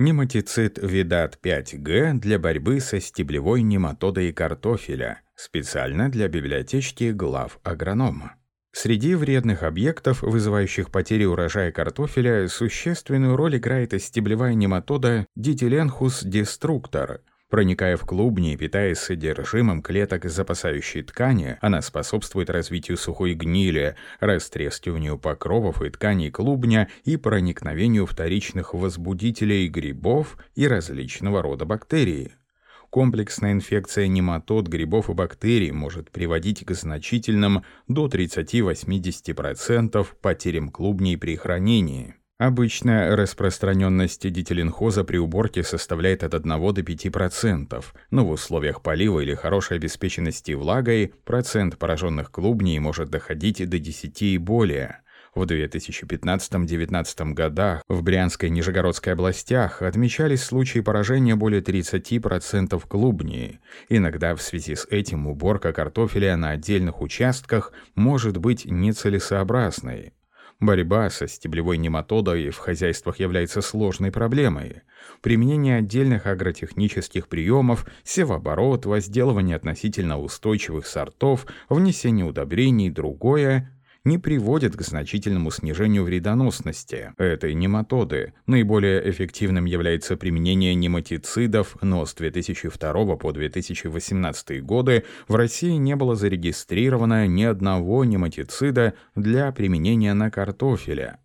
Нематицид Видат 5Г для борьбы со стеблевой нематодой картофеля, специально для библиотечки глав агронома. Среди вредных объектов, вызывающих потери урожая картофеля, существенную роль играет стеблевая нематода Ditilenchus destructor, Проникая в клубни и питаясь содержимым клеток запасающей ткани, она способствует развитию сухой гнили, растрескиванию покровов и тканей клубня и проникновению вторичных возбудителей грибов и различного рода бактерий. Комплексная инфекция нематод, грибов и бактерий может приводить к значительным до 30-80% потерям клубней при хранении. Обычно распространенность дителинхоза при уборке составляет от 1 до 5%, но в условиях полива или хорошей обеспеченности влагой процент пораженных клубней может доходить до 10 и более. В 2015-2019 годах в Брянской и Нижегородской областях отмечались случаи поражения более 30% клубней. Иногда в связи с этим уборка картофеля на отдельных участках может быть нецелесообразной. Борьба со стеблевой нематодой в хозяйствах является сложной проблемой. Применение отдельных агротехнических приемов, севооборот, возделывание относительно устойчивых сортов, внесение удобрений и другое не приводит к значительному снижению вредоносности этой нематоды. Наиболее эффективным является применение нематицидов, но с 2002 по 2018 годы в России не было зарегистрировано ни одного нематицида для применения на картофеле.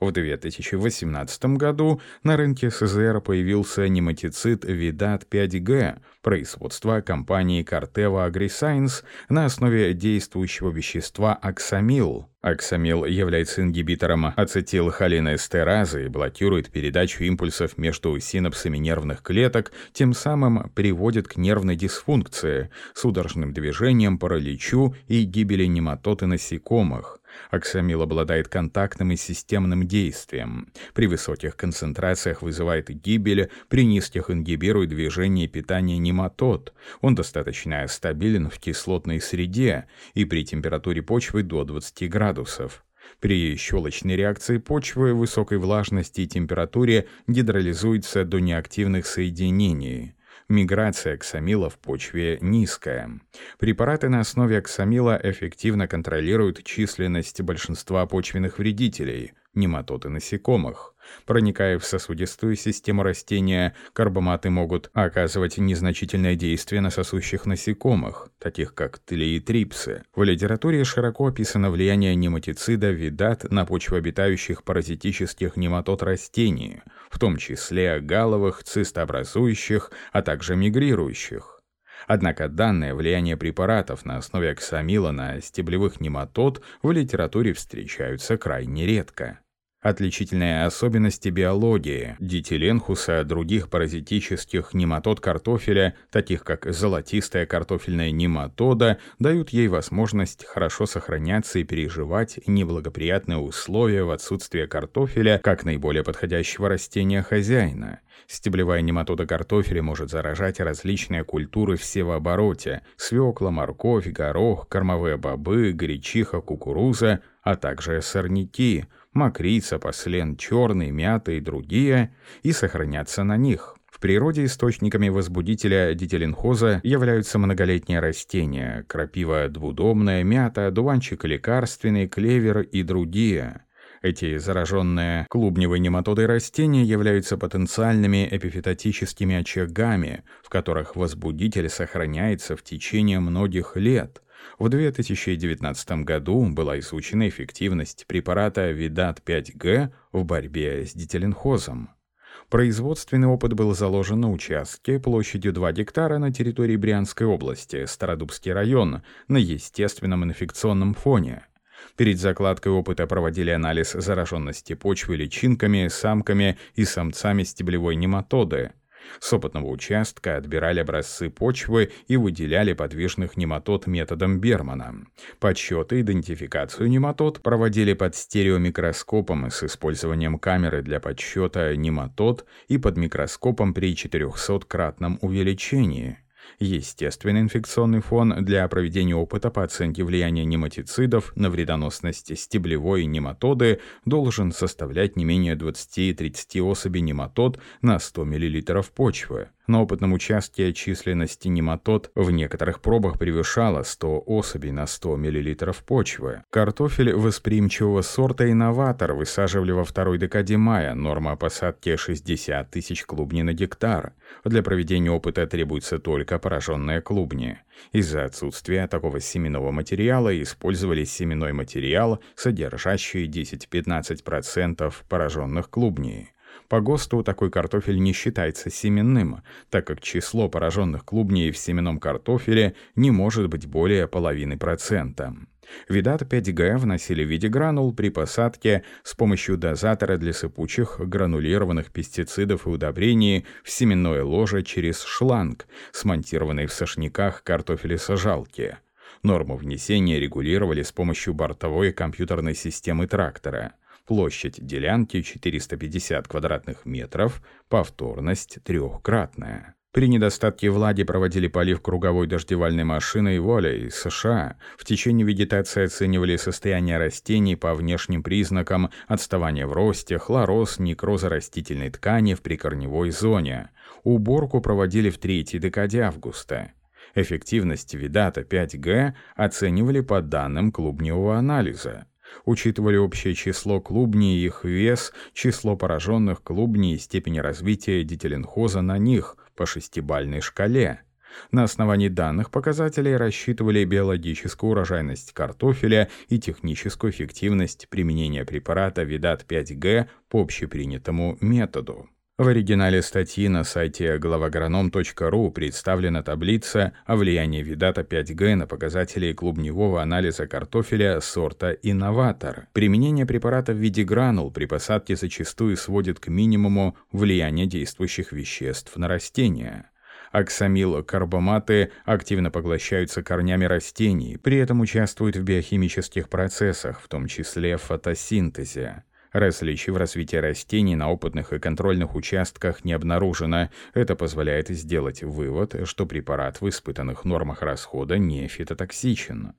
В 2018 году на рынке СЗР появился нематицид Видат 5G производства компании Corteva AgriScience на основе действующего вещества оксамил. Оксамил является ингибитором ацетилхолинэстеразы и блокирует передачу импульсов между синапсами нервных клеток, тем самым приводит к нервной дисфункции, судорожным движениям, параличу и гибели нематод и насекомых. Оксамил обладает контактным и системным действием. При высоких концентрациях вызывает гибель, при низких ингибирует движение и питание нематод. Он достаточно стабилен в кислотной среде и при температуре почвы до 20 градусов. При щелочной реакции почвы высокой влажности и температуре гидролизуется до неактивных соединений. Миграция оксамила в почве низкая. Препараты на основе оксамила эффективно контролируют численность большинства почвенных вредителей, нематод и насекомых. Проникая в сосудистую систему растения, карбоматы могут оказывать незначительное действие на сосущих насекомых, таких как тлеитрипсы. В литературе широко описано влияние нематицида видат на почвообитающих паразитических нематод растений, в том числе галовых, цистообразующих, а также мигрирующих. Однако данное влияние препаратов на основе оксамила на стеблевых нематод в литературе встречаются крайне редко. Отличительные особенности биологии дитиленхуса, других паразитических нематод картофеля, таких как золотистая картофельная нематода, дают ей возможность хорошо сохраняться и переживать неблагоприятные условия в отсутствие картофеля как наиболее подходящего растения хозяина. Стеблевая нематода картофеля может заражать различные культуры в севообороте – свекла, морковь, горох, кормовые бобы, гречиха, кукуруза, а также сорняки – мокрица, послен черный, мята и другие, и сохраняться на них. В природе источниками возбудителя дителинхоза являются многолетние растения – крапива двудомная, мята, дуванчик лекарственный, клевер и другие. Эти зараженные клубневой нематодой растения являются потенциальными эпифитотическими очагами, в которых возбудитель сохраняется в течение многих лет – в 2019 году была изучена эффективность препарата Видат 5Г в борьбе с дителинхозом. Производственный опыт был заложен на участке площадью 2 гектара на территории Брянской области, Стародубский район, на естественном инфекционном фоне. Перед закладкой опыта проводили анализ зараженности почвы личинками, самками и самцами стеблевой нематоды – с опытного участка отбирали образцы почвы и выделяли подвижных нематод методом Бермана. Подсчет и идентификацию нематод проводили под стереомикроскопом с использованием камеры для подсчета нематод и под микроскопом при 400-кратном увеличении. Естественный инфекционный фон для проведения опыта по оценке влияния нематицидов на вредоносность стеблевой нематоды должен составлять не менее 20-30 особей нематод на 100 мл почвы. На опытном участке численность нематод в некоторых пробах превышала 100 особей на 100 мл почвы. Картофель восприимчивого сорта «Инноватор» высаживали во второй декаде мая, норма посадки 60 тысяч клубней на гектар. Для проведения опыта требуется только пораженные клубни. Из-за отсутствия такого семенного материала использовали семенной материал, содержащий 10-15% пораженных клубней. По ГОСТу такой картофель не считается семенным, так как число пораженных клубней в семенном картофеле не может быть более половины процента. Видат 5Г вносили в виде гранул при посадке с помощью дозатора для сыпучих гранулированных пестицидов и удобрений в семенное ложе через шланг, смонтированный в сошниках картофелесажалки. Норму внесения регулировали с помощью бортовой компьютерной системы трактора. Площадь делянки 450 квадратных метров, повторность трехкратная. При недостатке влаги проводили полив круговой дождевальной машиной волей США. В течение вегетации оценивали состояние растений по внешним признакам отставания в росте, хлороз, некроза растительной ткани в прикорневой зоне. Уборку проводили в третьей декаде августа. Эффективность видата 5Г оценивали по данным клубневого анализа. Учитывали общее число клубней, их вес, число пораженных клубней и степень развития дителенхоза на них – по шестибальной шкале. На основании данных показателей рассчитывали биологическую урожайность картофеля и техническую эффективность применения препарата Видат 5Г по общепринятому методу. В оригинале статьи на сайте главагроном.ру представлена таблица о влиянии Видата 5Г на показатели клубневого анализа картофеля сорта «Инноватор». Применение препарата в виде гранул при посадке зачастую сводит к минимуму влияние действующих веществ на растения. Оксамил-карбоматы активно поглощаются корнями растений, при этом участвуют в биохимических процессах, в том числе в фотосинтезе. Различий в развитии растений на опытных и контрольных участках не обнаружено. Это позволяет сделать вывод, что препарат в испытанных нормах расхода не фитотоксичен.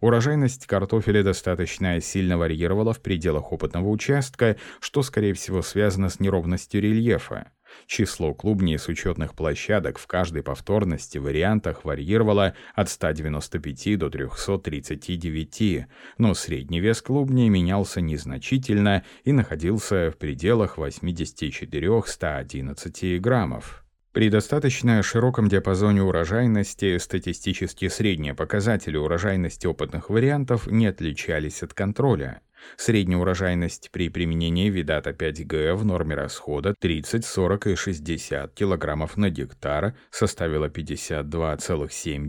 Урожайность картофеля достаточно сильно варьировала в пределах опытного участка, что, скорее всего, связано с неровностью рельефа. Число клубней с учетных площадок в каждой повторности вариантах варьировало от 195 до 339, но средний вес клубней менялся незначительно и находился в пределах 84-111 граммов. При достаточно широком диапазоне урожайности статистически средние показатели урожайности опытных вариантов не отличались от контроля. Средняя урожайность при применении видата 5Г в норме расхода 30, 40 и 60 кг на гектар составила 52,7,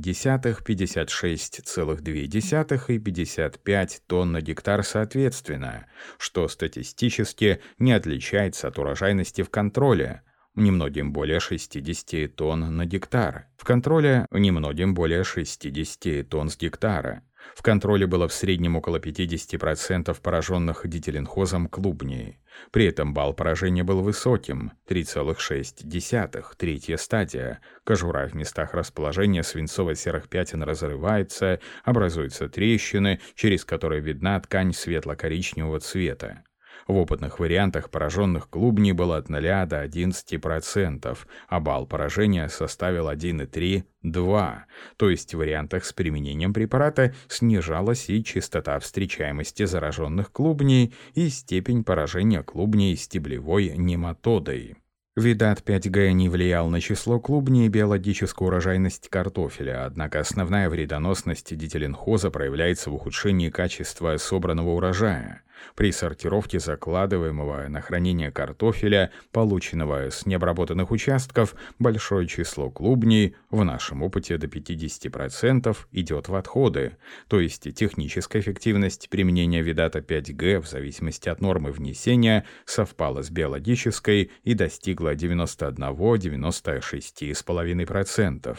56,2 и 55 тонн на гектар соответственно, что статистически не отличается от урожайности в контроле немногим более 60 тонн на гектар. В контроле немногим более 60 тонн с гектара. В контроле было в среднем около 50% пораженных дителенхозом клубней. При этом балл поражения был высоким – 3,6, третья стадия. Кожура в местах расположения свинцово-серых пятен разрывается, образуются трещины, через которые видна ткань светло-коричневого цвета. В опытных вариантах пораженных клубней было от 0 до 11%, а балл поражения составил 1,3-2, то есть в вариантах с применением препарата снижалась и частота встречаемости зараженных клубней и степень поражения клубней стеблевой нематодой. Видат 5Г не влиял на число клубней и биологическую урожайность картофеля, однако основная вредоносность дителенхоза проявляется в ухудшении качества собранного урожая. При сортировке закладываемого на хранение картофеля, полученного с необработанных участков, большое число клубней, в нашем опыте до 50%, идет в отходы, то есть техническая эффективность применения видата 5Г в зависимости от нормы внесения совпала с биологической и достигла 91-96,5%.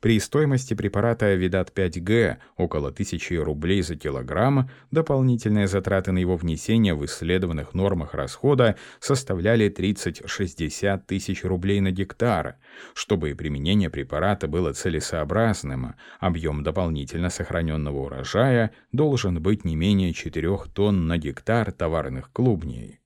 При стоимости препарата Видат 5Г около 1000 рублей за килограмм дополнительные затраты на его внесение в исследованных нормах расхода составляли 30-60 тысяч рублей на гектар. Чтобы применение препарата было целесообразным, объем дополнительно сохраненного урожая должен быть не менее 4 тонн на гектар товарных клубней.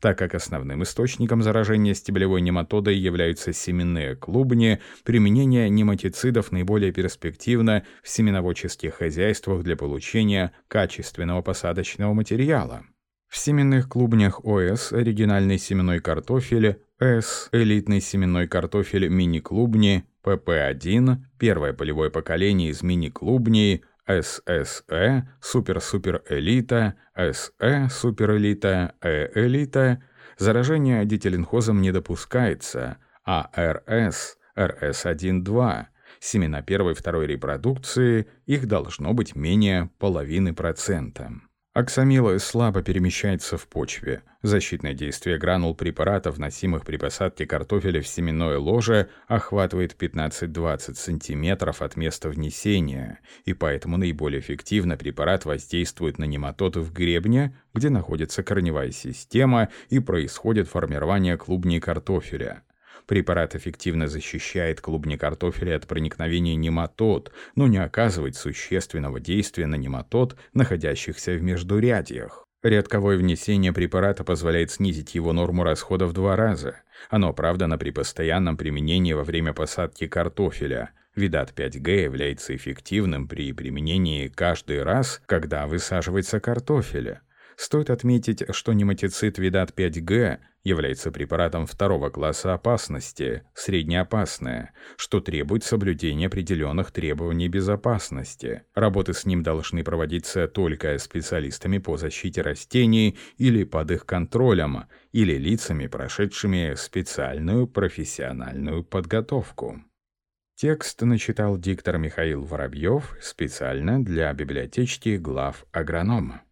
Так как основным источником заражения стеблевой нематодой являются семенные клубни, применение нематицидов наиболее перспективно в семеноводческих хозяйствах для получения качественного посадочного материала. В семенных клубнях ОС оригинальный семенной картофель, С элитный семенной картофель мини-клубни, ПП-1 первое полевое поколение из мини-клубней, ССЭ, супер-супер-элита, СЭ, суперэлита, Э-элита, заражение дителинхозом не допускается, а РС, РС-1-2, семена первой и второй репродукции, их должно быть менее половины процента. Оксамил слабо перемещается в почве. Защитное действие гранул препаратов, вносимых при посадке картофеля в семенное ложе, охватывает 15-20 см от места внесения, и поэтому наиболее эффективно препарат воздействует на нематоды в гребне, где находится корневая система и происходит формирование клубней картофеля. Препарат эффективно защищает клубни картофеля от проникновения нематод, но не оказывает существенного действия на нематод, находящихся в междурядьях. Рядковое внесение препарата позволяет снизить его норму расхода в два раза. Оно оправдано при постоянном применении во время посадки картофеля. Видат 5Г является эффективным при применении каждый раз, когда высаживается картофеля. Стоит отметить, что нематицид Видат 5Г является препаратом второго класса опасности, среднеопасное, что требует соблюдения определенных требований безопасности. Работы с ним должны проводиться только специалистами по защите растений или под их контролем, или лицами, прошедшими специальную профессиональную подготовку. Текст начитал диктор Михаил Воробьев специально для библиотечки глав агронома.